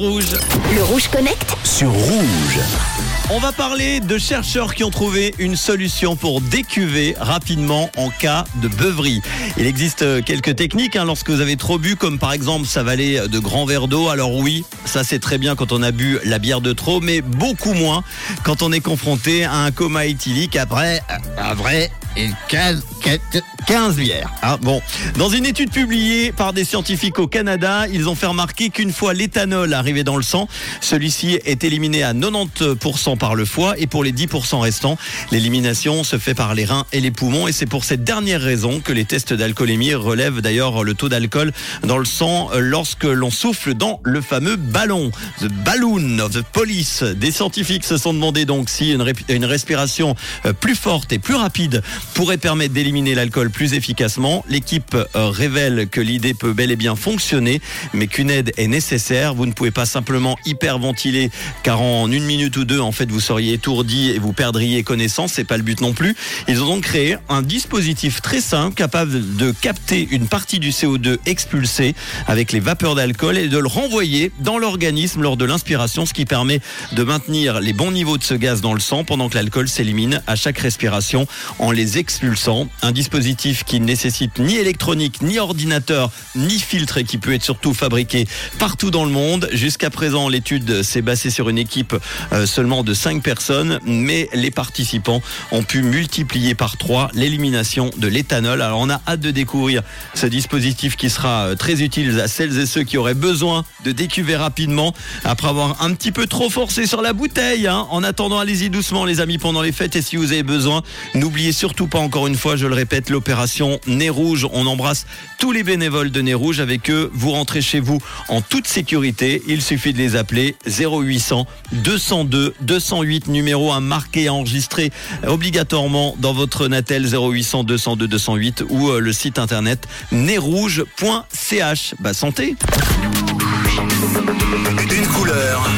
Rouge. Le Rouge Connect sur Rouge. On va parler de chercheurs qui ont trouvé une solution pour décuver rapidement en cas de beuverie. Il existe quelques techniques hein, lorsque vous avez trop bu, comme par exemple s'avaler de grands verres d'eau. Alors oui, ça c'est très bien quand on a bu la bière de trop, mais beaucoup moins quand on est confronté à un coma éthylique après, après et 15, 15 bières. Ah, bon. Dans une étude publiée par des scientifiques au Canada, ils ont fait remarquer qu'une fois l'éthanol arrivé dans le sang, celui-ci est éliminé à 90% par le foie et pour les 10% restants, l'élimination se fait par les reins et les poumons et c'est pour cette dernière raison que les tests d'alcoolémie relèvent d'ailleurs le taux d'alcool dans le sang lorsque l'on souffle dans le fameux ballon, the balloon of the police. Des scientifiques se sont demandé donc si une, une respiration plus forte et plus rapide pourrait permettre d'éliminer l'alcool plus efficacement. L'équipe euh, révèle que l'idée peut bel et bien fonctionner, mais qu'une aide est nécessaire. Vous ne pouvez pas simplement hyperventiler, car en une minute ou deux, en fait, vous seriez étourdi et vous perdriez connaissance. C'est pas le but non plus. Ils ont donc créé un dispositif très simple, capable de capter une partie du CO2 expulsé avec les vapeurs d'alcool et de le renvoyer dans l'organisme lors de l'inspiration, ce qui permet de maintenir les bons niveaux de ce gaz dans le sang pendant que l'alcool s'élimine à chaque respiration en les expulsant. Un dispositif qui ne nécessite ni électronique, ni ordinateur, ni filtre et qui peut être surtout fabriqué partout dans le monde. Jusqu'à présent, l'étude s'est basée sur une équipe euh, seulement de 5 personnes, mais les participants ont pu multiplier par 3 l'élimination de l'éthanol. Alors on a hâte de découvrir ce dispositif qui sera euh, très utile à celles et ceux qui auraient besoin de décuver rapidement après avoir un petit peu trop forcé sur la bouteille. Hein. En attendant, allez-y doucement les amis pendant les fêtes et si vous avez besoin, n'oubliez surtout pas encore une fois, je le répète, l'opération Nez Rouge. On embrasse tous les bénévoles de Nez Rouge. Avec eux, vous rentrez chez vous en toute sécurité. Il suffit de les appeler 0800 202 208 numéro à marquer et enregistrer obligatoirement dans votre Natel 0800 202 208 ou euh, le site internet nezrouge.ch. Bah santé Une couleur